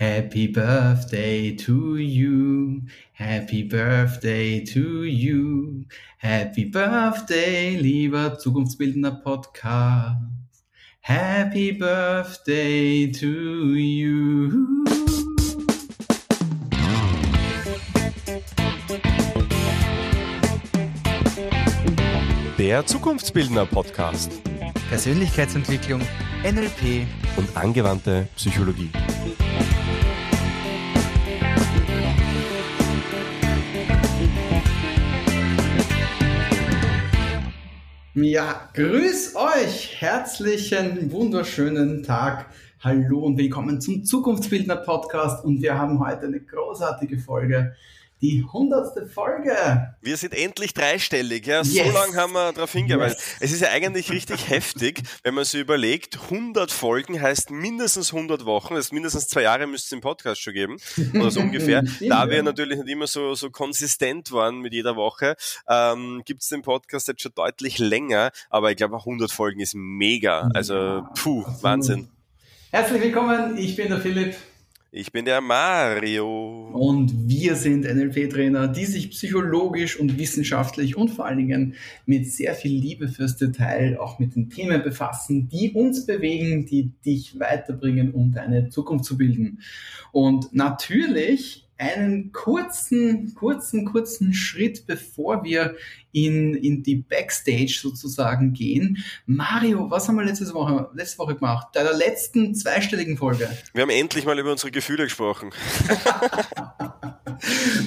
Happy Birthday to you. Happy Birthday to you. Happy Birthday, lieber zukunftsbildender Podcast. Happy Birthday to you. Der Zukunftsbildner Podcast Persönlichkeitsentwicklung, NLP und angewandte Psychologie. Ja, grüß euch. Herzlichen, wunderschönen Tag. Hallo und willkommen zum Zukunftsbildner Podcast. Und wir haben heute eine großartige Folge die hundertste Folge. Wir sind endlich dreistellig, ja. Yes. So lange haben wir darauf hingewiesen. Yes. Es ist ja eigentlich richtig heftig, wenn man sich überlegt, 100 Folgen heißt mindestens 100 Wochen, das heißt mindestens zwei Jahre müsste es im Podcast schon geben, oder so ungefähr. da wir natürlich nicht immer so, so konsistent waren mit jeder Woche, ähm, gibt es den Podcast jetzt schon deutlich länger, aber ich glaube 100 Folgen ist mega. Also, puh, Wahnsinn. Herzlich willkommen, ich bin der Philipp. Ich bin der Mario. Und wir sind NLP-Trainer, die sich psychologisch und wissenschaftlich und vor allen Dingen mit sehr viel Liebe fürs Detail auch mit den Themen befassen, die uns bewegen, die dich weiterbringen, um deine Zukunft zu bilden. Und natürlich einen kurzen, kurzen, kurzen Schritt, bevor wir in, in die Backstage sozusagen gehen. Mario, was haben wir letzte Woche, letzte Woche gemacht? Bei der letzten zweistelligen Folge. Wir haben endlich mal über unsere Gefühle gesprochen.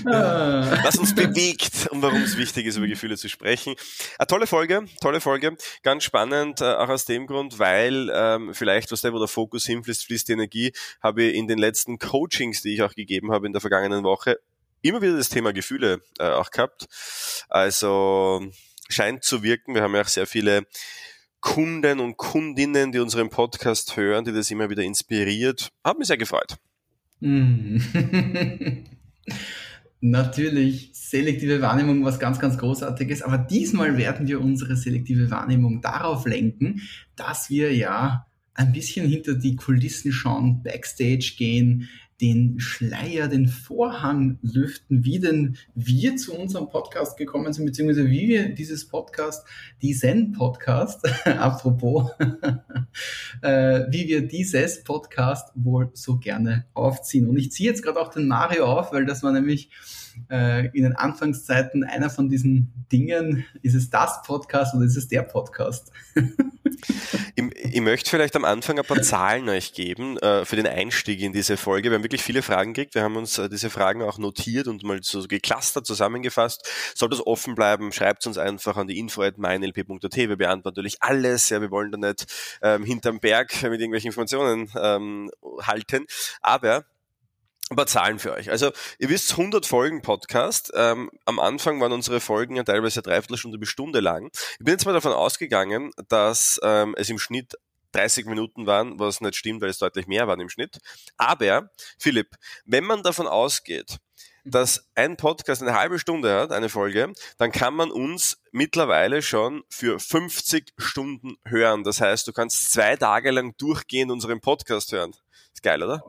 Was uns bewegt und warum es wichtig ist, über Gefühle zu sprechen. Eine tolle Folge, tolle Folge. Ganz spannend, äh, auch aus dem Grund, weil ähm, vielleicht, was der, wo der Fokus hinfließt, fließt die Energie, habe ich in den letzten Coachings, die ich auch gegeben habe in der vergangenen Woche, immer wieder das Thema Gefühle äh, auch gehabt. Also scheint zu wirken. Wir haben ja auch sehr viele Kunden und Kundinnen, die unseren Podcast hören, die das immer wieder inspiriert. Hat mich sehr gefreut. Mm. Natürlich selektive Wahrnehmung was ganz, ganz Großartiges, aber diesmal werden wir unsere selektive Wahrnehmung darauf lenken, dass wir ja ein bisschen hinter die Kulissen schauen, backstage gehen, den Schleier, den Vorhang lüften, wie denn wir zu unserem Podcast gekommen sind, beziehungsweise wie wir dieses Podcast, diesen Podcast, apropos, äh, wie wir dieses Podcast wohl so gerne aufziehen. Und ich ziehe jetzt gerade auch den Mario auf, weil das war nämlich äh, in den Anfangszeiten einer von diesen Dingen, ist es das Podcast oder ist es der Podcast? ich, ich, möchte vielleicht am Anfang ein paar Zahlen euch geben äh, für den Einstieg in diese Folge. Wir haben wirklich viele Fragen gekriegt. Wir haben uns äh, diese Fragen auch notiert und mal so geclustert zusammengefasst. Sollte es offen bleiben, schreibt uns einfach an die info.meinlp.at. Wir beantworten natürlich alles. Ja, wir wollen da nicht ähm, hinterm Berg mit irgendwelchen Informationen ähm, halten. Aber ein paar Zahlen für euch. Also ihr wisst, 100 Folgen Podcast. Ähm, am Anfang waren unsere Folgen ja teilweise dreiviertel Stunde bis Stunde lang. Ich bin jetzt mal davon ausgegangen, dass ähm, es im Schnitt 30 Minuten waren, was nicht stimmt, weil es deutlich mehr waren im Schnitt. Aber, Philipp, wenn man davon ausgeht, dass ein Podcast eine halbe Stunde hat, eine Folge, dann kann man uns mittlerweile schon für 50 Stunden hören. Das heißt, du kannst zwei Tage lang durchgehend unseren Podcast hören. Ist geil, oder?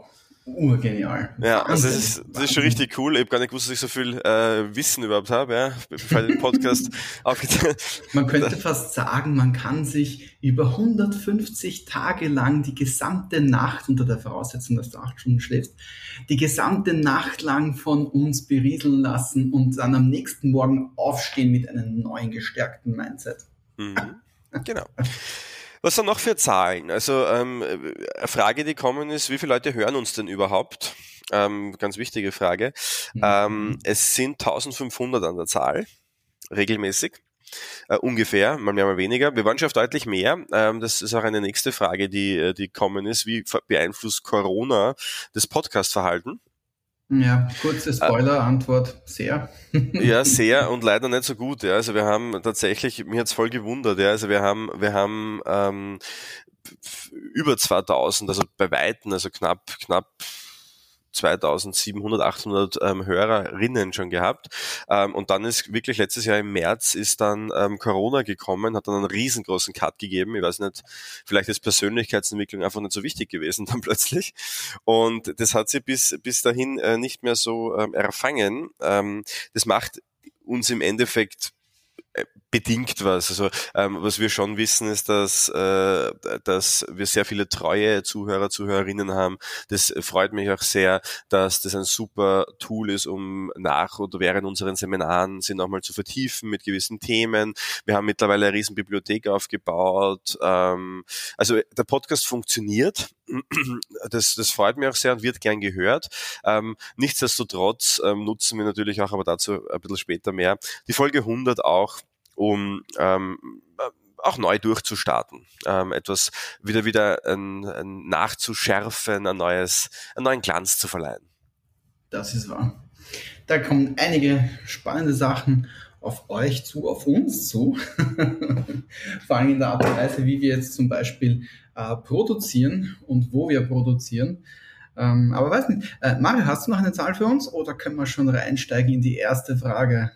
Urgenial. Ja, also das ist, das ist schon richtig cool. Ich habe gar nicht gewusst, dass ich so viel äh, Wissen überhaupt habe, ja, ich den Podcast aufgetan Man könnte fast sagen, man kann sich über 150 Tage lang die gesamte Nacht, unter der Voraussetzung, dass du acht Stunden schläfst, die gesamte Nacht lang von uns berieseln lassen und dann am nächsten Morgen aufstehen mit einem neuen gestärkten Mindset. Mhm. Genau. Was sind noch für Zahlen? Also ähm, eine Frage, die kommen ist, wie viele Leute hören uns denn überhaupt? Ähm, ganz wichtige Frage. Mhm. Ähm, es sind 1500 an der Zahl, regelmäßig. Uh, ungefähr, mal mehr, mal weniger. Wir waren schon auf deutlich mehr. Ähm, das ist auch eine nächste Frage, die, äh, die kommen ist. Wie beeinflusst Corona das Podcast-Verhalten? Ja, kurze Spoiler-Antwort, sehr. Ja, sehr und leider nicht so gut. Ja. Also wir haben tatsächlich, mir hat's voll gewundert, ja. Also wir haben, wir haben ähm, über 2000, also bei Weitem, also knapp, knapp 2700, 800 ähm, Hörerinnen schon gehabt. Ähm, und dann ist wirklich letztes Jahr im März ist dann ähm, Corona gekommen, hat dann einen riesengroßen Cut gegeben. Ich weiß nicht, vielleicht ist Persönlichkeitsentwicklung einfach nicht so wichtig gewesen dann plötzlich. Und das hat sie bis, bis dahin äh, nicht mehr so ähm, erfangen. Ähm, das macht uns im Endeffekt äh, bedingt was. Also ähm, was wir schon wissen, ist, dass, äh, dass wir sehr viele treue Zuhörer, Zuhörerinnen haben. Das freut mich auch sehr, dass das ein super Tool ist, um nach oder während unseren Seminaren sie nochmal zu vertiefen mit gewissen Themen. Wir haben mittlerweile eine riesen Bibliothek aufgebaut. Ähm, also der Podcast funktioniert. Das, das freut mich auch sehr und wird gern gehört. Ähm, nichtsdestotrotz ähm, nutzen wir natürlich auch, aber dazu ein bisschen später mehr, die Folge 100 auch um ähm, auch neu durchzustarten, ähm, etwas wieder wieder ein, ein nachzuschärfen, ein neues, einen neuen Glanz zu verleihen. Das ist wahr. Da kommen einige spannende Sachen auf euch zu, auf uns zu. Vor allem in der Art und Weise, wie wir jetzt zum Beispiel äh, produzieren und wo wir produzieren. Ähm, aber weiß nicht, äh, Mario, hast du noch eine Zahl für uns oder können wir schon reinsteigen in die erste Frage?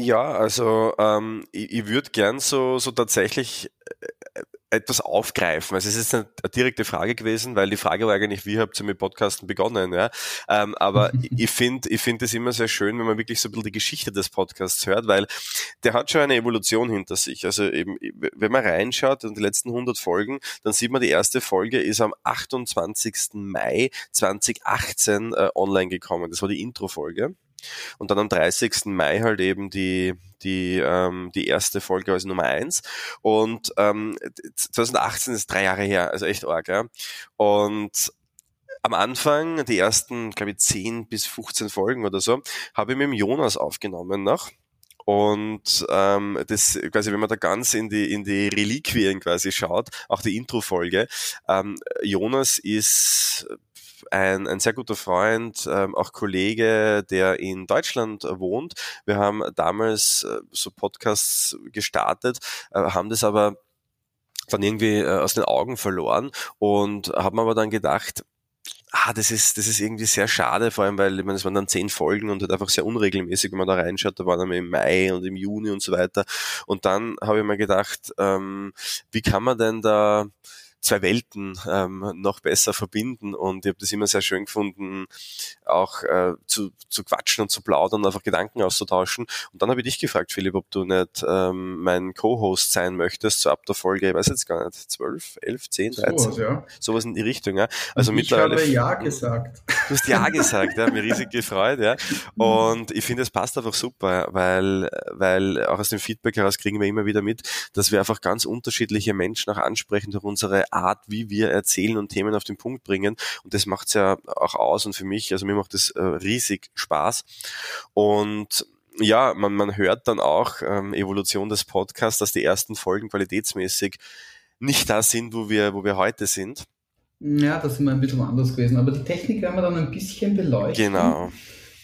Ja, also ähm, ich, ich würde gern so, so tatsächlich äh, etwas aufgreifen. Also es ist eine, eine direkte Frage gewesen, weil die Frage war eigentlich, wie habt ihr mit Podcasten begonnen? Ja? Ähm, aber ich finde ich finde es immer sehr schön, wenn man wirklich so ein bisschen die Geschichte des Podcasts hört, weil der hat schon eine Evolution hinter sich. Also eben, wenn man reinschaut in die letzten 100 Folgen, dann sieht man, die erste Folge ist am 28. Mai 2018 äh, online gekommen. Das war die Intro-Folge. Und dann am 30. Mai halt eben die, die, ähm, die erste Folge als Nummer eins. Und ähm, 2018 ist drei Jahre her, also echt arg, ja. Und am Anfang, die ersten, glaube ich, 10 bis 15 Folgen oder so, habe ich mit dem Jonas aufgenommen noch. Und ähm, das quasi, wenn man da ganz in die in die Reliquien quasi schaut, auch die Intro-Folge, ähm, Jonas ist ein, ein sehr guter Freund, ähm, auch Kollege, der in Deutschland wohnt. Wir haben damals äh, so Podcasts gestartet, äh, haben das aber dann irgendwie äh, aus den Augen verloren und haben aber dann gedacht, ah, das ist, das ist irgendwie sehr schade, vor allem, weil, ich meine, es waren dann zehn Folgen und halt einfach sehr unregelmäßig, wenn man da reinschaut, da waren dann im Mai und im Juni und so weiter. Und dann habe ich mir gedacht, ähm, wie kann man denn da zwei Welten ähm, noch besser verbinden. Und ich habe das immer sehr schön gefunden, auch äh, zu, zu quatschen und zu plaudern, einfach Gedanken auszutauschen. Und dann habe ich dich gefragt, Philipp, ob du nicht ähm, mein Co-Host sein möchtest, so ab der Folge, ich weiß jetzt gar nicht, 12, 11, 10, 13, sowas, ja. sowas in die Richtung. Ja. Also ich mittlerweile, habe Ja gesagt. Du hast Ja gesagt, ja, mir riesig gefreut. Ja. Und ich finde, es passt einfach super, weil, weil auch aus dem Feedback heraus kriegen wir immer wieder mit, dass wir einfach ganz unterschiedliche Menschen auch ansprechen durch unsere Art, wie wir erzählen und Themen auf den Punkt bringen. Und das macht's ja auch aus und für mich, also mir macht das äh, riesig Spaß. Und ja, man, man hört dann auch ähm, Evolution des Podcasts, dass die ersten Folgen qualitätsmäßig nicht da sind, wo wir, wo wir heute sind. Ja, das ist immer ein bisschen anders gewesen. Aber die Technik werden wir dann ein bisschen beleuchten. Genau.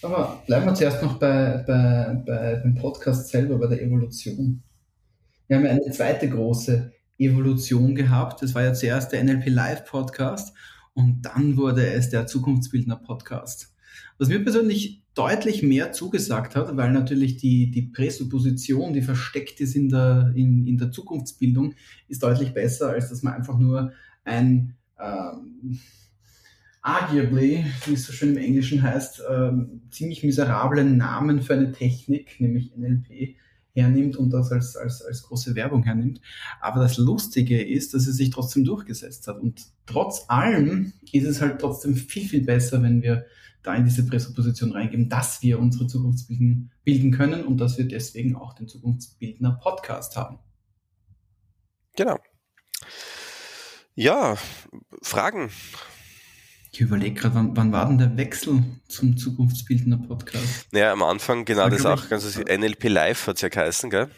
Aber bleiben wir zuerst noch bei, bei, bei dem Podcast selber, bei der Evolution. Wir haben ja eine zweite große Evolution gehabt. Das war ja zuerst der NLP Live Podcast und dann wurde es der Zukunftsbildner Podcast. Was mir persönlich deutlich mehr zugesagt hat, weil natürlich die, die Präsupposition, die versteckt ist in der, in, in der Zukunftsbildung, ist deutlich besser, als dass man einfach nur ein ähm, arguably, wie es so schön im Englischen heißt, ähm, ziemlich miserablen Namen für eine Technik, nämlich NLP, hernimmt und das als, als, als große Werbung hernimmt. Aber das Lustige ist, dass es sich trotzdem durchgesetzt hat. Und trotz allem ist es halt trotzdem viel, viel besser, wenn wir da in diese Präsupposition reingeben, dass wir unsere Zukunft bilden, bilden können und dass wir deswegen auch den Zukunftsbildner Podcast haben. Genau. Ja, Fragen ich überlege gerade, wann, wann, war denn der Wechsel zum Zukunftsbildner Podcast? Naja, am Anfang, genau, das, das auch, ganz NLP Live hat es ja geheißen, gell?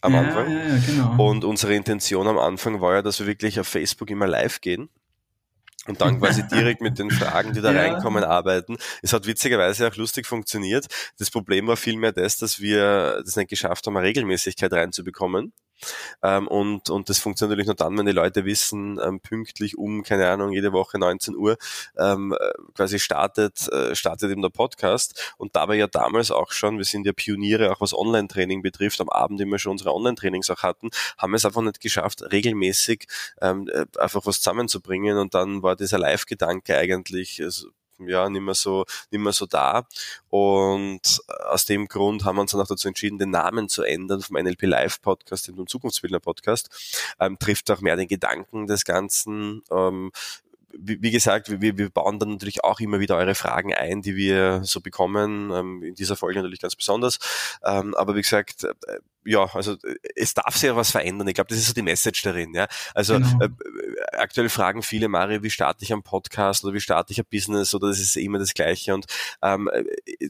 Am ja, Anfang. Ja, ja, genau. Und unsere Intention am Anfang war ja, dass wir wirklich auf Facebook immer live gehen und dann quasi direkt mit den Fragen, die da ja. reinkommen, arbeiten. Es hat witzigerweise auch lustig funktioniert. Das Problem war vielmehr das, dass wir das nicht geschafft haben, eine Regelmäßigkeit reinzubekommen. Ähm, und, und das funktioniert natürlich nur dann, wenn die Leute wissen, ähm, pünktlich um, keine Ahnung, jede Woche 19 Uhr ähm, äh, quasi startet, äh, startet eben der Podcast. Und da war ja damals auch schon, wir sind ja Pioniere, auch was Online-Training betrifft, am Abend immer schon unsere Online-Trainings auch hatten, haben es einfach nicht geschafft, regelmäßig ähm, äh, einfach was zusammenzubringen. Und dann war dieser Live-Gedanke eigentlich also, ja, nicht mehr so, nicht mehr so da. Und aus dem Grund haben wir uns dann auch dazu entschieden, den Namen zu ändern vom NLP Live Podcast in den Zukunftsbildner Podcast. Ähm, trifft auch mehr den Gedanken des Ganzen. Ähm, wie, gesagt, wir, wir bauen dann natürlich auch immer wieder eure Fragen ein, die wir so bekommen. Ähm, in dieser Folge natürlich ganz besonders. Ähm, aber wie gesagt, äh, ja, also es darf sich ja was verändern. Ich glaube, das ist so die Message darin. Ja, also genau. Aktuell fragen viele Mario, wie starte ich am Podcast oder wie starte ich ein Business oder das ist immer das Gleiche. Und ähm,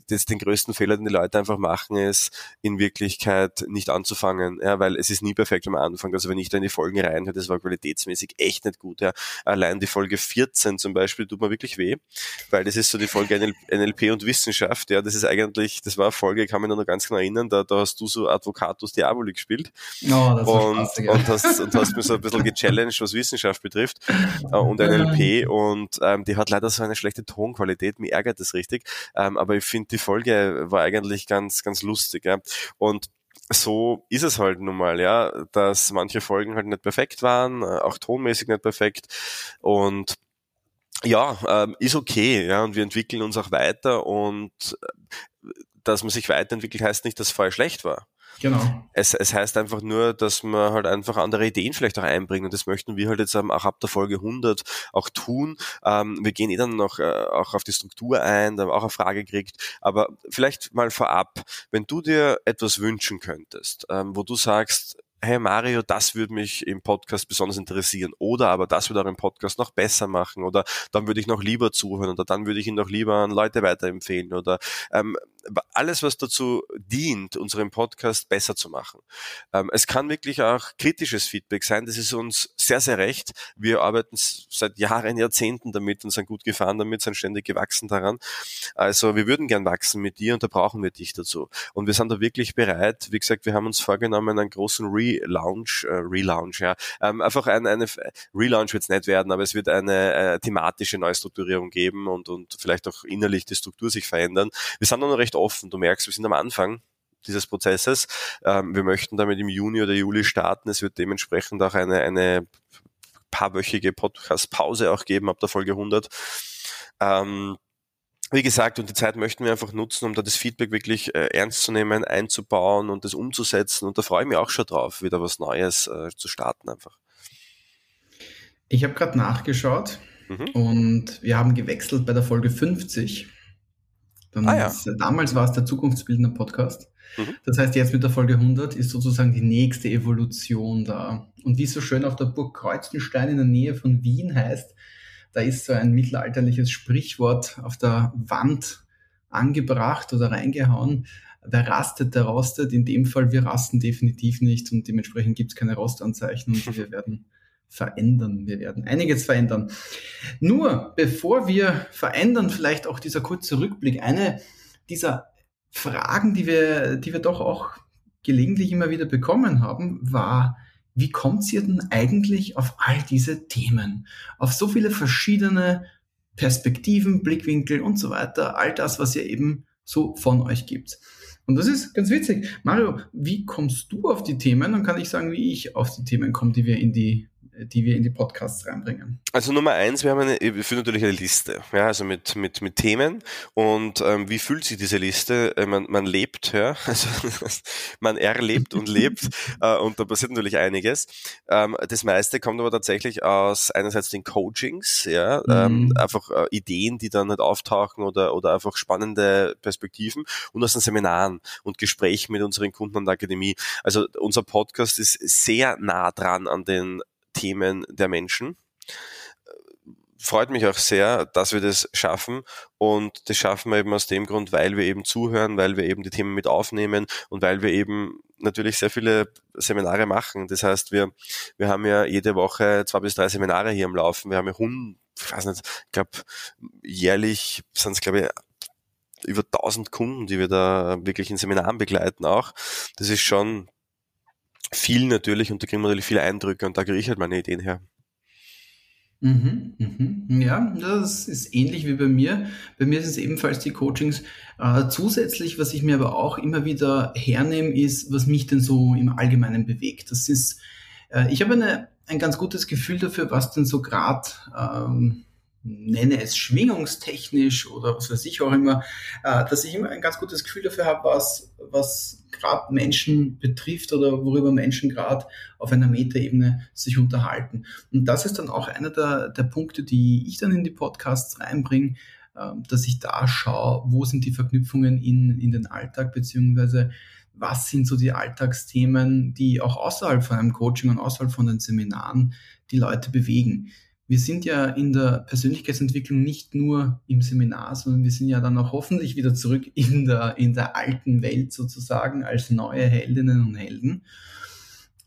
das, den größten Fehler, den die Leute einfach machen, ist in Wirklichkeit nicht anzufangen, ja, weil es ist nie perfekt am Anfang. Also wenn ich da in die Folgen reinhöre, das war qualitätsmäßig echt nicht gut. Ja. Allein die Folge 14 zum Beispiel tut mir wirklich weh, weil das ist so die Folge NLP und Wissenschaft. Ja, das ist eigentlich, das war eine Folge, kann mich noch ganz genau erinnern, da, da hast du so Advocatus Diaboli gespielt oh, und, Spaß, ja. und, hast, und hast mir so ein bisschen gechallenged, was Wissenschaft betrifft äh, und NLP und ähm, die hat leider so eine schlechte Tonqualität, mir ärgert das richtig, ähm, aber ich finde die Folge war eigentlich ganz, ganz lustig ja. und so ist es halt nun mal, ja, dass manche Folgen halt nicht perfekt waren, äh, auch tonmäßig nicht perfekt. Und ja, ähm, ist okay, ja, und wir entwickeln uns auch weiter. Und äh, dass man sich weiterentwickelt heißt nicht, dass es vorher schlecht war. Genau. Es, es heißt einfach nur, dass man halt einfach andere Ideen vielleicht auch einbringt und das möchten wir halt jetzt auch ab der Folge 100 auch tun. Ähm, wir gehen eh dann noch äh, auch auf die Struktur ein, da haben wir auch eine Frage gekriegt, aber vielleicht mal vorab, wenn du dir etwas wünschen könntest, ähm, wo du sagst, hey Mario, das würde mich im Podcast besonders interessieren oder aber das würde auch im Podcast noch besser machen oder dann würde ich noch lieber zuhören oder dann würde ich ihn noch lieber an Leute weiterempfehlen oder ähm, alles, was dazu dient, unseren Podcast besser zu machen. Ähm, es kann wirklich auch kritisches Feedback sein, das ist uns sehr, sehr recht. Wir arbeiten seit Jahren, Jahrzehnten damit und sind gut gefahren damit, sind ständig gewachsen daran. Also wir würden gern wachsen mit dir und da brauchen wir dich dazu. Und wir sind da wirklich bereit. Wie gesagt, wir haben uns vorgenommen, einen großen Relaunch, äh, Relaunch, ja, ähm, einfach eine, eine Relaunch wird es nicht werden, aber es wird eine äh, thematische Neustrukturierung geben und, und vielleicht auch innerlich die Struktur sich verändern. Wir sind noch recht recht offen. Du merkst, wir sind am Anfang dieses Prozesses. Ähm, wir möchten damit im Juni oder Juli starten. Es wird dementsprechend auch eine, eine paarwöchige Podcast-Pause auch geben ab der Folge 100. Ähm, wie gesagt, und die Zeit möchten wir einfach nutzen, um da das Feedback wirklich äh, ernst zu nehmen, einzubauen und das umzusetzen. Und da freue ich mich auch schon drauf, wieder was Neues äh, zu starten einfach. Ich habe gerade nachgeschaut mhm. und wir haben gewechselt bei der Folge 50. Dann ah, ja. ist, damals war es der Zukunftsbildner Podcast. Mhm. Das heißt, jetzt mit der Folge 100 ist sozusagen die nächste Evolution da. Und wie es so schön auf der Burg Kreuzenstein in der Nähe von Wien heißt, da ist so ein mittelalterliches Sprichwort auf der Wand angebracht oder reingehauen. Wer rastet, der rostet. In dem Fall, wir rasten definitiv nicht und dementsprechend gibt es keine Rostanzeichen und wir werden verändern. Wir werden einiges verändern. Nur bevor wir verändern, vielleicht auch dieser kurze Rückblick. Eine dieser Fragen, die wir, die wir doch auch gelegentlich immer wieder bekommen haben, war, wie kommt ihr denn eigentlich auf all diese Themen? Auf so viele verschiedene Perspektiven, Blickwinkel und so weiter. All das, was ihr eben so von euch gibt. Und das ist ganz witzig. Mario, wie kommst du auf die Themen? Dann kann ich sagen, wie ich auf die Themen komme, die wir in die die wir in die Podcasts reinbringen? Also Nummer eins, wir haben eine, wir führen natürlich eine Liste, ja, also mit, mit, mit Themen und ähm, wie fühlt sich diese Liste? Äh, man, man lebt, ja, also man erlebt und lebt äh, und da passiert natürlich einiges. Ähm, das meiste kommt aber tatsächlich aus einerseits den Coachings, ja, ähm, mhm. einfach äh, Ideen, die dann halt auftauchen oder, oder einfach spannende Perspektiven und aus den Seminaren und Gesprächen mit unseren Kunden an der Akademie. Also unser Podcast ist sehr nah dran an den Themen der Menschen. Freut mich auch sehr, dass wir das schaffen und das schaffen wir eben aus dem Grund, weil wir eben zuhören, weil wir eben die Themen mit aufnehmen und weil wir eben natürlich sehr viele Seminare machen. Das heißt, wir, wir haben ja jede Woche zwei bis drei Seminare hier am Laufen. Wir haben ja hund, ich weiß nicht, ich glaube, jährlich sind es, glaube ich, über 1000 Kunden, die wir da wirklich in Seminaren begleiten auch. Das ist schon viel natürlich und da kriegen wir natürlich viele Eindrücke und da kriege ich halt meine Ideen her. Mhm, mhm. Ja, das ist ähnlich wie bei mir. Bei mir sind es ebenfalls die Coachings. Äh, zusätzlich, was ich mir aber auch immer wieder hernehme, ist, was mich denn so im Allgemeinen bewegt. Das ist, äh, ich habe eine, ein ganz gutes Gefühl dafür, was denn so gerade ähm, nenne es schwingungstechnisch oder was weiß ich auch immer, äh, dass ich immer ein ganz gutes Gefühl dafür habe, was, was gerade Menschen betrifft oder worüber Menschen gerade auf einer Metaebene sich unterhalten. Und das ist dann auch einer der, der Punkte, die ich dann in die Podcasts reinbringe, äh, dass ich da schaue, wo sind die Verknüpfungen in, in den Alltag, beziehungsweise was sind so die Alltagsthemen, die auch außerhalb von einem Coaching und außerhalb von den Seminaren die Leute bewegen wir sind ja in der Persönlichkeitsentwicklung nicht nur im Seminar, sondern wir sind ja dann auch hoffentlich wieder zurück in der, in der alten Welt sozusagen als neue Heldinnen und Helden.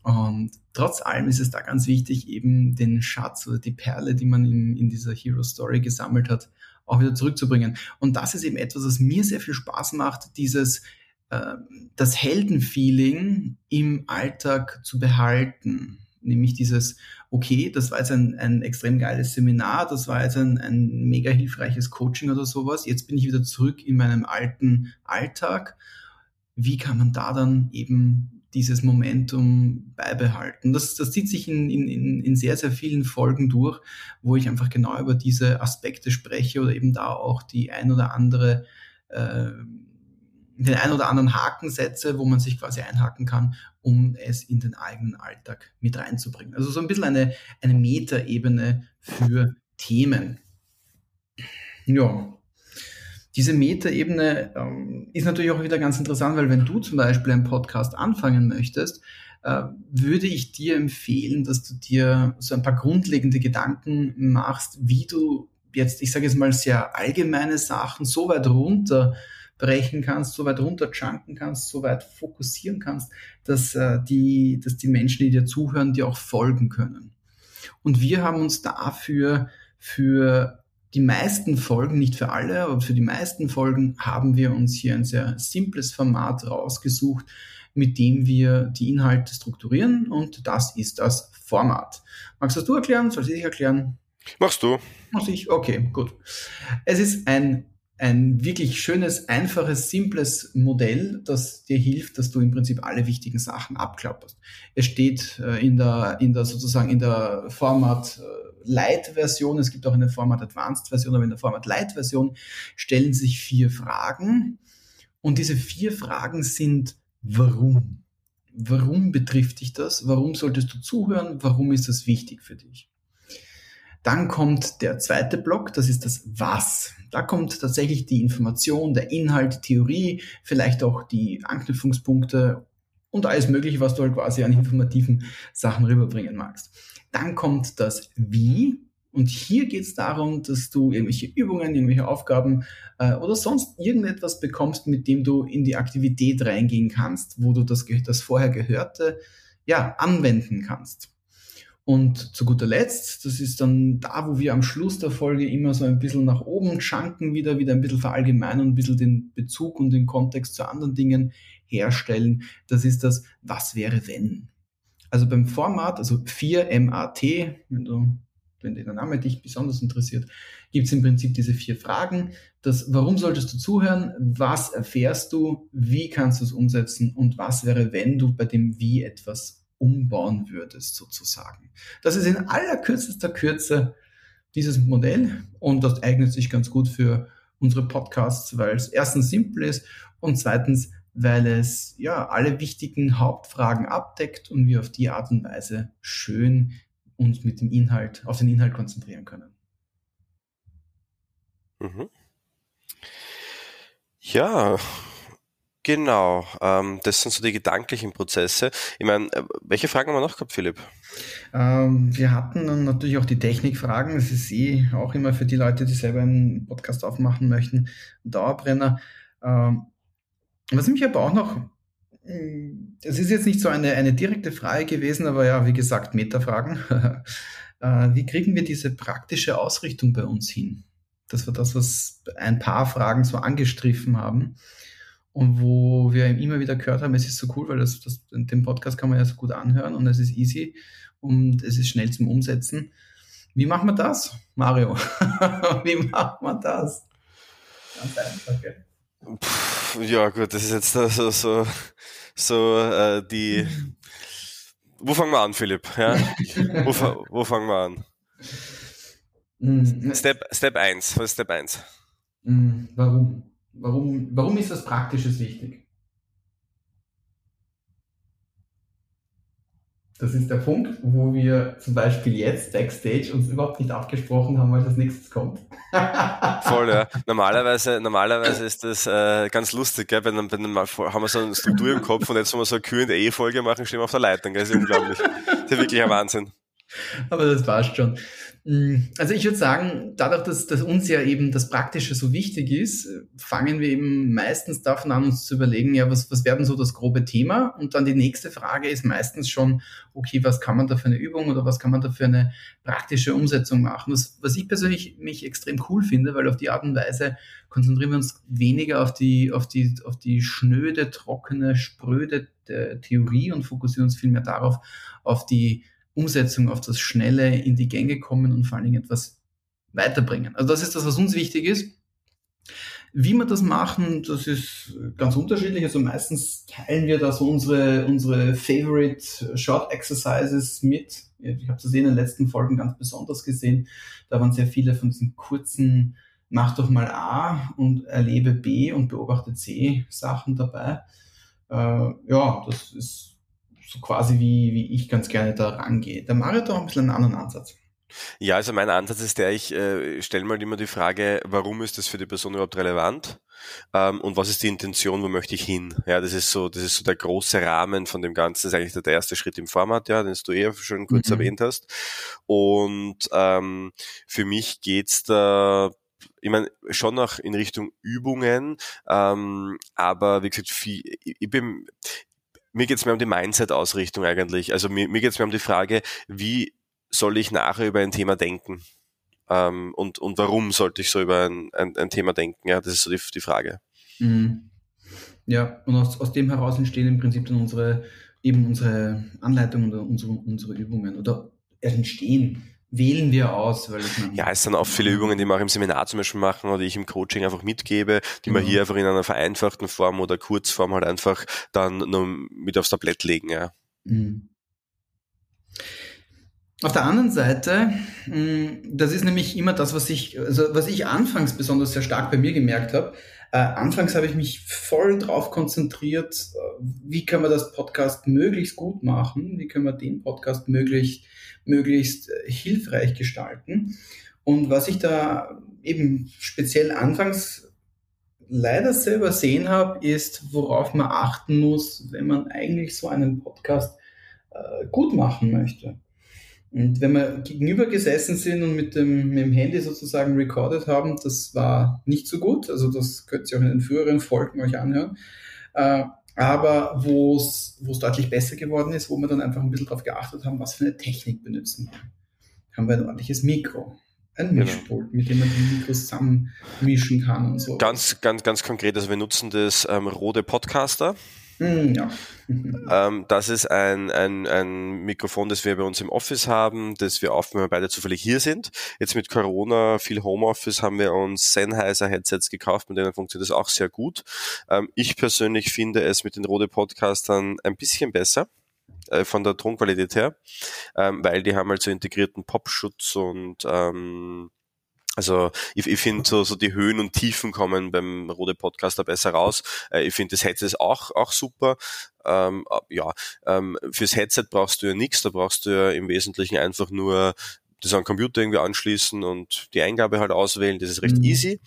Und trotz allem ist es da ganz wichtig, eben den Schatz oder die Perle, die man in, in dieser Hero Story gesammelt hat, auch wieder zurückzubringen. Und das ist eben etwas, was mir sehr viel Spaß macht, dieses, äh, das Heldenfeeling im Alltag zu behalten nämlich dieses, okay, das war jetzt ein, ein extrem geiles Seminar, das war jetzt ein, ein mega hilfreiches Coaching oder sowas, jetzt bin ich wieder zurück in meinem alten Alltag. Wie kann man da dann eben dieses Momentum beibehalten? Das, das zieht sich in, in, in sehr, sehr vielen Folgen durch, wo ich einfach genau über diese Aspekte spreche oder eben da auch die ein oder andere äh, den ein oder anderen Haken setze, wo man sich quasi einhaken kann, um es in den eigenen Alltag mit reinzubringen. Also so ein bisschen eine, eine Metaebene für Themen. Ja, diese Metaebene ähm, ist natürlich auch wieder ganz interessant, weil wenn du zum Beispiel einen Podcast anfangen möchtest, äh, würde ich dir empfehlen, dass du dir so ein paar grundlegende Gedanken machst, wie du jetzt, ich sage jetzt mal sehr allgemeine Sachen so weit runter brechen kannst, so weit runterchunken kannst, so weit fokussieren kannst, dass, äh, die, dass die Menschen, die dir zuhören, dir auch folgen können. Und wir haben uns dafür für die meisten Folgen, nicht für alle, aber für die meisten Folgen haben wir uns hier ein sehr simples Format rausgesucht, mit dem wir die Inhalte strukturieren und das ist das Format. Magst du das du erklären? Soll ich erklären? Machst du. Mach ich? Okay, gut. Es ist ein ein wirklich schönes, einfaches, simples Modell, das dir hilft, dass du im Prinzip alle wichtigen Sachen abklapperst. Es steht äh, in der, in der sozusagen in der Format äh, Light Version, es gibt auch eine Format Advanced Version, aber in der Format Light Version stellen sich vier Fragen. Und diese vier Fragen sind, warum? Warum betrifft dich das? Warum solltest du zuhören? Warum ist das wichtig für dich? Dann kommt der zweite Block, das ist das Was. Da kommt tatsächlich die Information, der Inhalt, Theorie, vielleicht auch die Anknüpfungspunkte und alles Mögliche, was du halt quasi an informativen Sachen rüberbringen magst. Dann kommt das Wie. Und hier geht es darum, dass du irgendwelche Übungen, irgendwelche Aufgaben äh, oder sonst irgendetwas bekommst, mit dem du in die Aktivität reingehen kannst, wo du das, das vorher Gehörte ja, anwenden kannst. Und zu guter Letzt, das ist dann da, wo wir am Schluss der Folge immer so ein bisschen nach oben schanken, wieder, wieder ein bisschen verallgemeinern und ein bisschen den Bezug und den Kontext zu anderen Dingen herstellen. Das ist das, was wäre wenn? Also beim Format, also 4MAT, wenn du, wenn der Name dich besonders interessiert, gibt es im Prinzip diese vier Fragen. Das, warum solltest du zuhören? Was erfährst du? Wie kannst du es umsetzen? Und was wäre, wenn du bei dem Wie etwas umbauen würdest, sozusagen. Das ist in allerkürzester Kürze dieses Modell und das eignet sich ganz gut für unsere Podcasts, weil es erstens simpel ist und zweitens, weil es ja alle wichtigen Hauptfragen abdeckt und wir auf die Art und Weise schön uns mit dem Inhalt, auf den Inhalt konzentrieren können. Mhm. Ja, Genau, ähm, das sind so die gedanklichen Prozesse. Ich meine, äh, welche Fragen haben wir noch gehabt, Philipp? Ähm, wir hatten dann natürlich auch die Technikfragen. Das ist eh auch immer für die Leute, die selber einen Podcast aufmachen möchten, ein Dauerbrenner. Ähm, was mich aber auch noch, mm, es ist jetzt nicht so eine, eine direkte Frage gewesen, aber ja, wie gesagt, Metafragen. äh, wie kriegen wir diese praktische Ausrichtung bei uns hin? Das war das, was ein paar Fragen so angestriffen haben. Und wo wir immer wieder gehört haben, es ist so cool, weil das, das, den Podcast kann man ja so gut anhören und es ist easy und es ist schnell zum Umsetzen. Wie machen wir das, Mario? Wie macht man das? Ganz einfach, gell? Puh, ja, gut, das ist jetzt so, so, so äh, die. Wo fangen wir an, Philipp? Ja? wo, wo fangen wir an? Mm. Step, Step 1. Was ist Step 1? Mm, warum? Warum, warum ist das Praktisches wichtig? Das ist der Punkt, wo wir zum Beispiel jetzt Backstage uns überhaupt nicht abgesprochen haben, was als nächstes kommt. Voll, ja. Normalerweise, normalerweise ist das äh, ganz lustig, gell? Wenn, wenn mal haben wir so eine Struktur im Kopf und jetzt, wenn wir so eine Q&A-Folge machen, stehen wir auf der Leitung. Gell? Das ist unglaublich. Das ist ja wirklich ein Wahnsinn. Aber das passt schon. Mm, also ich würde sagen, dadurch, dass, dass uns ja eben das Praktische so wichtig ist, fangen wir eben meistens davon an, uns zu überlegen, ja, was, was werden so das grobe Thema? Und dann die nächste Frage ist meistens schon, okay, was kann man da für eine Übung oder was kann man da für eine praktische Umsetzung machen? Das, was ich persönlich mich extrem cool finde, weil auf die Art und Weise konzentrieren wir uns weniger auf die, auf die, auf die schnöde, trockene, spröde äh, Theorie und fokussieren uns vielmehr darauf, auf die Umsetzung, auf das Schnelle in die Gänge kommen und vor allen Dingen etwas weiterbringen. Also das ist das, was uns wichtig ist. Wie wir das machen, das ist ganz unterschiedlich. Also meistens teilen wir da so unsere, unsere Favorite Short Exercises mit. Ich habe das in den letzten Folgen ganz besonders gesehen. Da waren sehr viele von diesen kurzen Mach doch mal A und erlebe B und beobachte C Sachen dabei. Äh, ja, das ist so quasi wie, wie ich ganz gerne da rangehe. Der Mario hat ein bisschen einen anderen Ansatz. Ja, also mein Ansatz ist der, ich äh, stelle mal immer die Frage, warum ist das für die Person überhaupt relevant? Ähm, und was ist die Intention, wo möchte ich hin? Ja, das ist so, das ist so der große Rahmen von dem Ganzen, das ist eigentlich der erste Schritt im Format, ja, den du eh schon kurz mhm. erwähnt hast. Und ähm, für mich geht's da ich meine, schon noch in Richtung Übungen, ähm, aber wie gesagt, viel, ich bin, mir geht es mehr um die Mindset-Ausrichtung eigentlich. Also mir, mir geht es mehr um die Frage, wie soll ich nachher über ein Thema denken? Ähm, und, und warum sollte ich so über ein, ein, ein Thema denken? Ja, das ist so die, die Frage. Mhm. Ja, und aus, aus dem heraus entstehen im Prinzip dann unsere, eben unsere Anleitungen oder unsere, unsere Übungen oder entstehen wählen wir aus? Weil ich ja, es sind auch viele Übungen, die wir auch im Seminar zum Beispiel machen oder ich im Coaching einfach mitgebe, die genau. wir hier einfach in einer vereinfachten Form oder Kurzform halt einfach dann nur mit aufs Tablett legen. Ja. Mhm. Auf der anderen Seite, mm, das ist nämlich immer das, was ich, also was ich anfangs besonders sehr stark bei mir gemerkt habe. Äh, anfangs habe ich mich voll drauf konzentriert, äh, wie können wir das Podcast möglichst gut machen, wie können wir den Podcast möglichst möglichst äh, hilfreich gestalten. Und was ich da eben speziell anfangs leider selber sehen habe, ist, worauf man achten muss, wenn man eigentlich so einen Podcast äh, gut machen möchte. Und wenn wir gegenüber gesessen sind und mit dem, mit dem Handy sozusagen recorded haben, das war nicht so gut. Also das könnt ihr auch in den früheren Folgen euch anhören. Äh, aber wo es deutlich besser geworden ist, wo wir dann einfach ein bisschen darauf geachtet haben, was für eine Technik benutzen wir. Haben wir ein ordentliches Mikro, ein genau. Mischpult, genau. mit dem man die Mikros zusammenmischen kann und so. Ganz, ganz, ganz konkret, also wir nutzen das ähm, Rode Podcaster. Mm, ja. ähm, das ist ein, ein, ein Mikrofon, das wir bei uns im Office haben, das wir auf, wenn wir beide zufällig hier sind. Jetzt mit Corona, viel Homeoffice, haben wir uns Sennheiser Headsets gekauft, mit denen funktioniert das auch sehr gut. Ähm, ich persönlich finde es mit den Rode Podcastern ein bisschen besser äh, von der Tonqualität her, ähm, weil die haben halt so integrierten Popschutz und ähm, also ich, ich finde so, so die Höhen und Tiefen kommen beim Rode Podcaster besser raus. Äh, ich finde das Headset ist auch, auch super. Ähm, äh, ja, ähm, fürs Headset brauchst du ja nichts, da brauchst du ja im Wesentlichen einfach nur das an Computer irgendwie anschließen und die Eingabe halt auswählen, das ist recht mhm. easy.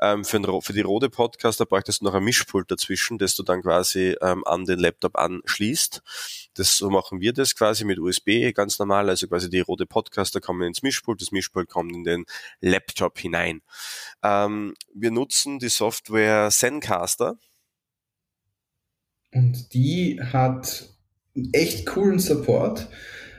Ähm, für, ein, für die Rode Podcaster bräuchtest du noch ein Mischpult dazwischen, das du dann quasi ähm, an den Laptop anschließt. Das, so machen wir das quasi mit USB ganz normal, also quasi die Rode Podcaster kommen ins Mischpult, das Mischpult kommt in den Laptop hinein. Ähm, wir nutzen die Software Zencaster. Und die hat echt coolen Support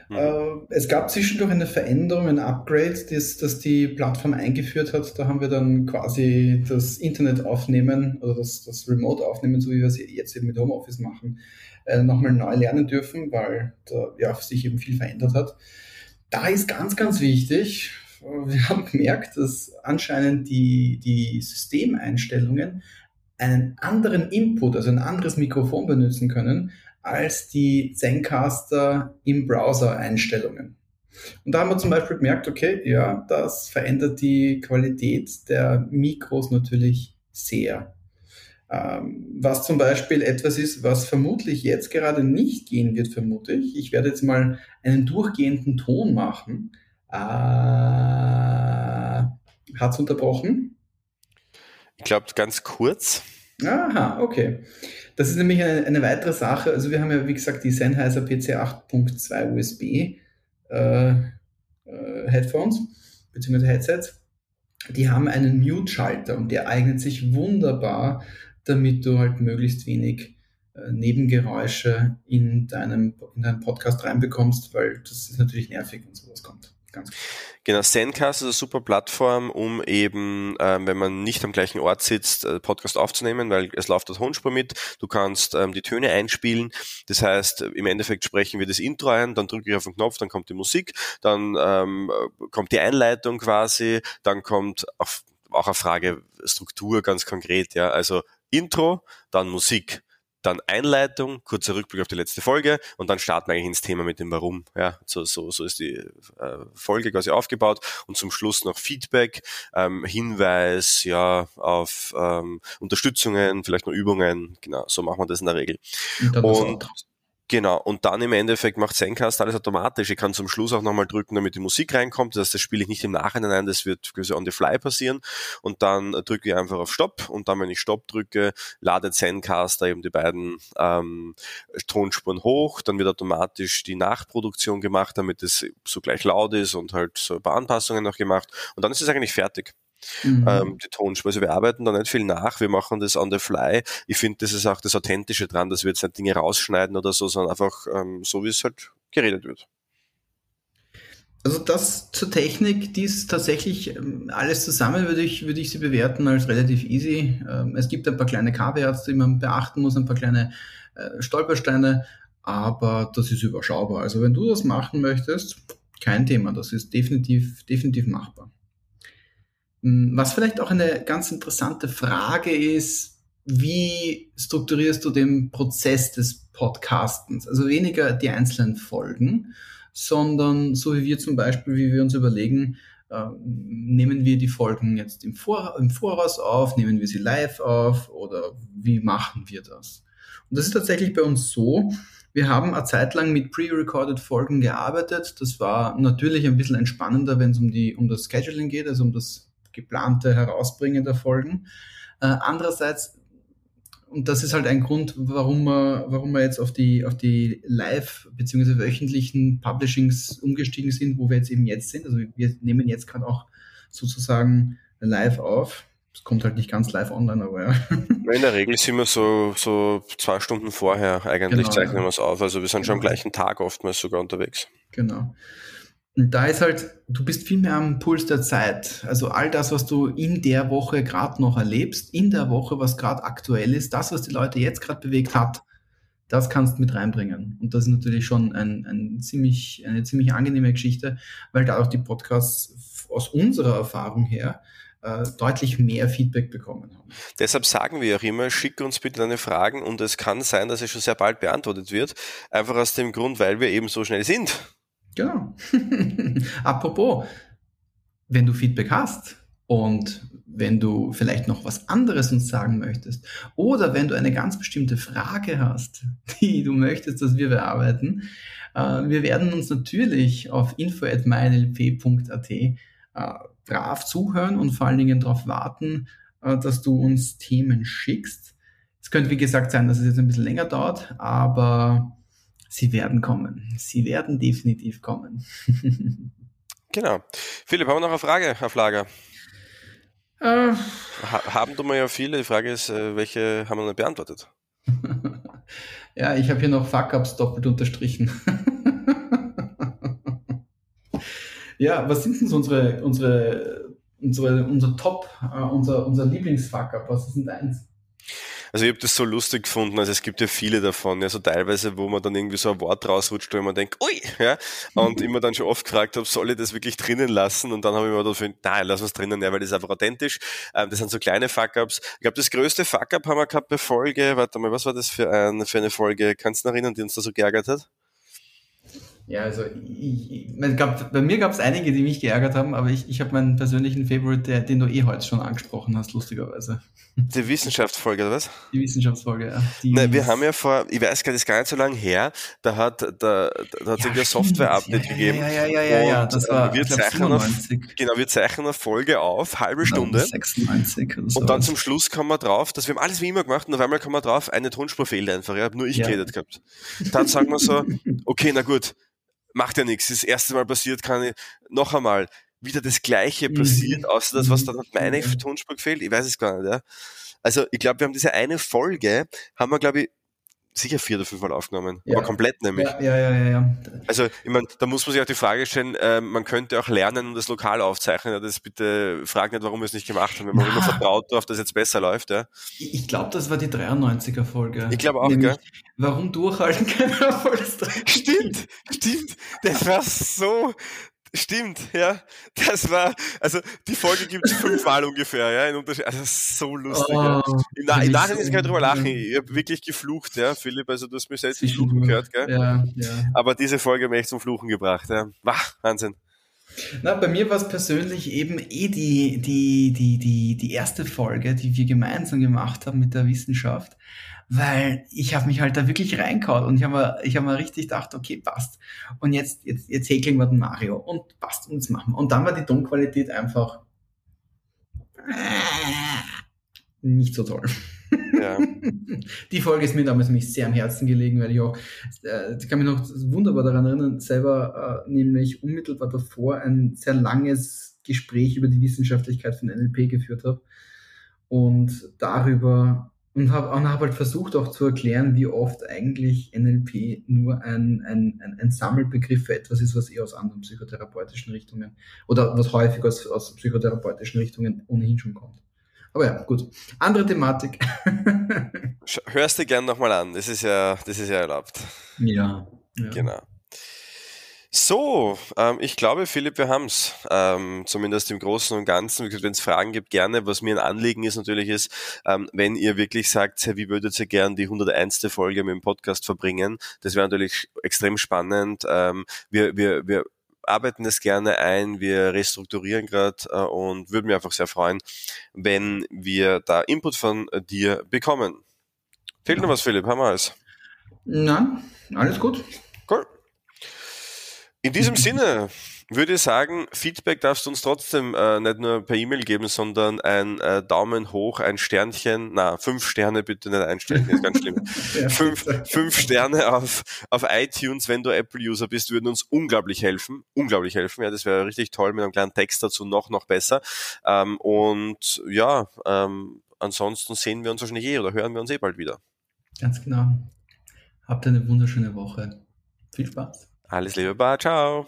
Mhm. Äh, es gab zwischendurch eine Veränderung, ein Upgrade, das, das die Plattform eingeführt hat. Da haben wir dann quasi das Internet aufnehmen oder das, das Remote aufnehmen, so wie wir es jetzt eben mit Homeoffice machen, äh, nochmal neu lernen dürfen, weil da ja, sich eben viel verändert hat. Da ist ganz, ganz wichtig, wir haben gemerkt, dass anscheinend die, die Systemeinstellungen einen anderen Input, also ein anderes Mikrofon benutzen können, als die Zencaster im Browser-Einstellungen. Und da haben wir zum Beispiel gemerkt, okay, ja, das verändert die Qualität der Mikros natürlich sehr. Ähm, was zum Beispiel etwas ist, was vermutlich jetzt gerade nicht gehen wird, vermute ich. Ich werde jetzt mal einen durchgehenden Ton machen. Äh, Hat es unterbrochen? Ich glaube, ganz kurz. Aha, okay. Das ist nämlich eine, eine, weitere Sache. Also wir haben ja, wie gesagt, die Sennheiser PC 8.2 USB äh, äh, Headphones bzw. Headsets. Die haben einen Mute-Schalter und der eignet sich wunderbar, damit du halt möglichst wenig äh, Nebengeräusche in deinem, in deinem Podcast reinbekommst, weil das ist natürlich nervig, wenn sowas kommt. Ganz genau, Zencast ist eine super Plattform, um eben, ähm, wenn man nicht am gleichen Ort sitzt, äh, Podcast aufzunehmen, weil es läuft das Tonspur mit. Du kannst ähm, die Töne einspielen. Das heißt, im Endeffekt sprechen wir das Intro ein, dann drücke ich auf den Knopf, dann kommt die Musik, dann ähm, kommt die Einleitung quasi, dann kommt auf, auch eine Frage Struktur ganz konkret, ja. Also Intro, dann Musik dann Einleitung, kurzer Rückblick auf die letzte Folge und dann starten wir eigentlich ins Thema mit dem Warum. Ja, so, so, so ist die äh, Folge quasi aufgebaut und zum Schluss noch Feedback, ähm, Hinweis, ja, auf ähm, Unterstützungen, vielleicht noch Übungen, genau, so machen wir das in der Regel. Und, und Genau, und dann im Endeffekt macht Zencast alles automatisch. Ich kann zum Schluss auch nochmal drücken, damit die Musik reinkommt. Das heißt, das spiele ich nicht im Nachhinein ein, das wird quasi on the fly passieren. Und dann drücke ich einfach auf Stopp und dann, wenn ich Stopp drücke, ladet Zencaster eben die beiden ähm, Tonspuren hoch. Dann wird automatisch die Nachproduktion gemacht, damit es so gleich laut ist und halt so ein paar Anpassungen noch gemacht. Und dann ist es eigentlich fertig. Mhm. Ähm, die Tonspur. Also wir arbeiten da nicht viel nach, wir machen das on the fly. Ich finde, das ist auch das Authentische dran, dass wir jetzt nicht Dinge rausschneiden oder so, sondern einfach ähm, so, wie es halt geredet wird. Also das zur Technik, die ist tatsächlich ähm, alles zusammen, würde ich, würde ich sie bewerten als relativ easy. Ähm, es gibt ein paar kleine Caveats, die man beachten muss, ein paar kleine äh, Stolpersteine, aber das ist überschaubar. Also wenn du das machen möchtest, kein Thema, das ist definitiv, definitiv machbar. Hm, was vielleicht auch eine ganz interessante Frage ist, wie strukturierst du den Prozess des Podcastens? Also weniger die einzelnen Folgen, sondern so wie wir zum Beispiel, wie wir uns überlegen, äh, nehmen wir die Folgen jetzt im, Vor im Voraus auf, nehmen wir sie live auf oder wie machen wir das? Und das ist tatsächlich bei uns so, wir haben eine Zeit lang mit pre-recorded Folgen gearbeitet. Das war natürlich ein bisschen entspannender, wenn es um, um das Scheduling geht, also um das geplante Herausbringen der Folgen. Äh, andererseits, und das ist halt ein Grund, warum wir, warum wir jetzt auf die, auf die live- bzw. wöchentlichen Publishings umgestiegen sind, wo wir jetzt eben jetzt sind. Also wir nehmen jetzt gerade auch sozusagen live auf. Es kommt halt nicht ganz live online, aber ja. In der Regel sind wir so, so zwei Stunden vorher eigentlich genau, zeichnen ja. wir es auf. Also wir sind schon am genau. gleichen Tag oftmals sogar unterwegs. Genau. Und da ist halt, du bist viel mehr am Puls der Zeit. Also all das, was du in der Woche gerade noch erlebst, in der Woche, was gerade aktuell ist, das, was die Leute jetzt gerade bewegt hat, das kannst du mit reinbringen. Und das ist natürlich schon ein, ein ziemlich, eine ziemlich angenehme Geschichte, weil da auch die Podcasts aus unserer Erfahrung her äh, deutlich mehr Feedback bekommen haben. Deshalb sagen wir auch immer, schick uns bitte deine Fragen und es kann sein, dass es schon sehr bald beantwortet wird. Einfach aus dem Grund, weil wir eben so schnell sind. Genau. Apropos, wenn du Feedback hast und wenn du vielleicht noch was anderes uns sagen möchtest oder wenn du eine ganz bestimmte Frage hast, die du möchtest, dass wir bearbeiten, äh, wir werden uns natürlich auf info.mynlp.at äh, brav zuhören und vor allen Dingen darauf warten, äh, dass du uns Themen schickst. Es könnte, wie gesagt, sein, dass es jetzt ein bisschen länger dauert, aber Sie werden kommen. Sie werden definitiv kommen. genau. Philipp, haben wir noch eine Frage auf Lager? Äh, ha haben du mal ja viele. Die Frage ist, äh, welche haben wir noch beantwortet? ja, ich habe hier noch Fuck-Ups doppelt unterstrichen. Ja, was sind denn so unsere, unsere, unsere, unser Top, uh, unser, unser Lieblingsfuck-up? Was ist denn deins? Also ich habe das so lustig gefunden, also es gibt ja viele davon, ja, so teilweise, wo man dann irgendwie so ein Wort rausrutscht, wo man denkt, ui, ja, und immer dann schon oft gefragt habe, soll ich das wirklich drinnen lassen? Und dann habe ich mir gedacht, nein, lass uns drinnen, ja, weil das ist einfach authentisch. Ähm, das sind so kleine Fuck-Ups. Ich glaube, das größte Fuck-Up haben wir gehabt bei Folge, warte mal, was war das für, ein, für eine Folge? Kannst du noch erinnern, die uns da so geärgert hat? Ja, also ich, ich, gab, bei mir gab es einige, die mich geärgert haben, aber ich, ich habe meinen persönlichen Favorite, der, den du eh heute schon angesprochen hast, lustigerweise. Die Wissenschaftsfolge, oder was? Die Wissenschaftsfolge, ja. Die Nein, wir haben ja vor, ich weiß gar nicht, ist gar nicht so lange her, da hat da, da hat ja, irgendwie ein Software-Update ja, gegeben. Ja, ja, ja, ja, ja, das war wir zeichnen auf, Genau, wir zeichnen eine Folge auf, halbe Stunde. 96 oder so. Und dann zum Schluss kommen wir drauf, dass wir haben alles wie immer gemacht und auf einmal kommen wir drauf, eine Tonspur fehlt einfach, ich habe nur ich ja. geredet gehabt. Dann sagen wir so, okay, na gut, macht ja nichts. Das erste Mal passiert, kann ich noch einmal wieder das Gleiche mhm. passiert, außer das, was dann hat meine mhm. Tonspur gefehlt. Ich weiß es gar nicht. Ja. Also ich glaube, wir haben diese eine Folge, haben wir, glaube ich, sicher vier oder fünf Mal aufgenommen, ja. aber komplett nämlich. Ja, ja, ja, ja. ja. Also, ich meine, da muss man sich auch die Frage stellen, äh, man könnte auch lernen und das lokal aufzeichnen. Ja, das bitte frag nicht, warum wir es nicht gemacht haben, wenn man Na. immer vertraut darauf, dass es jetzt besser läuft. Ja. Ich glaube, das war die 93er Folge. Ich glaube auch, Nämlich, gell? Warum durchhalten keine Erfolgsdreck? Stimmt, stimmt. Das war so, Stimmt, ja. Das war, also die Folge gibt es fünfmal ungefähr, ja, in Unterschied. Also so lustig. Oh, ja. Im, Na, im Nachhinein kann ich drüber lachen. Ich habe wirklich geflucht, ja, Philipp. Also du hast mich selbst fluchen gehört, gell? Ja, ja. Aber diese Folge hat mich echt zum Fluchen gebracht, ja. Wach, Wahnsinn. Na, bei mir war es persönlich eben eh die, die, die, die, die erste Folge, die wir gemeinsam gemacht haben mit der Wissenschaft weil ich habe mich halt da wirklich reingehauen und ich habe mir, hab mir richtig gedacht, okay, passt. Und jetzt, jetzt, jetzt häkeln wir den Mario und passt und das machen. Und dann war die Tonqualität einfach nicht so toll. Die Folge ist mir damals nämlich sehr am Herzen gelegen, weil ich auch, äh, ich kann mich noch wunderbar daran erinnern, selber äh, nämlich unmittelbar davor ein sehr langes Gespräch über die Wissenschaftlichkeit von NLP geführt habe und darüber und habe hab halt versucht auch zu erklären, wie oft eigentlich NLP nur ein, ein, ein, ein Sammelbegriff für etwas ist, was eher aus anderen psychotherapeutischen Richtungen oder was häufig aus, aus psychotherapeutischen Richtungen ohnehin schon kommt. Aber ja, gut. Andere Thematik. Hörst du gern nochmal an, das ist ja, das ist ja erlaubt. Ja. ja. Genau. So, ähm, ich glaube, Philipp, wir haben's. Ähm, zumindest im Großen und Ganzen. Wenn es Fragen gibt, gerne. Was mir ein Anliegen ist natürlich ist, ähm, wenn ihr wirklich sagt, wie würdet ihr gern die 101. Folge mit dem Podcast verbringen? Das wäre natürlich extrem spannend. Ähm, wir, wir, wir arbeiten es gerne ein, wir restrukturieren gerade äh, und würden mich einfach sehr freuen, wenn wir da Input von dir bekommen. Fehlt ja. noch was, Philipp? Haben wir alles? Nein, alles gut. Cool. In diesem Sinne würde ich sagen, Feedback darfst du uns trotzdem äh, nicht nur per E-Mail geben, sondern ein äh, Daumen hoch, ein Sternchen, na, fünf Sterne bitte, nicht ein Sternchen, ist ganz schlimm. fünf, fünf Sterne auf, auf iTunes, wenn du Apple-User bist, würden uns unglaublich helfen. Unglaublich helfen, ja, das wäre richtig toll mit einem kleinen Text dazu noch, noch besser. Ähm, und ja, ähm, ansonsten sehen wir uns wahrscheinlich eh oder hören wir uns eh bald wieder. Ganz genau. Habt eine wunderschöne Woche. Viel Spaß. Alles Liebe, Bar, ciao.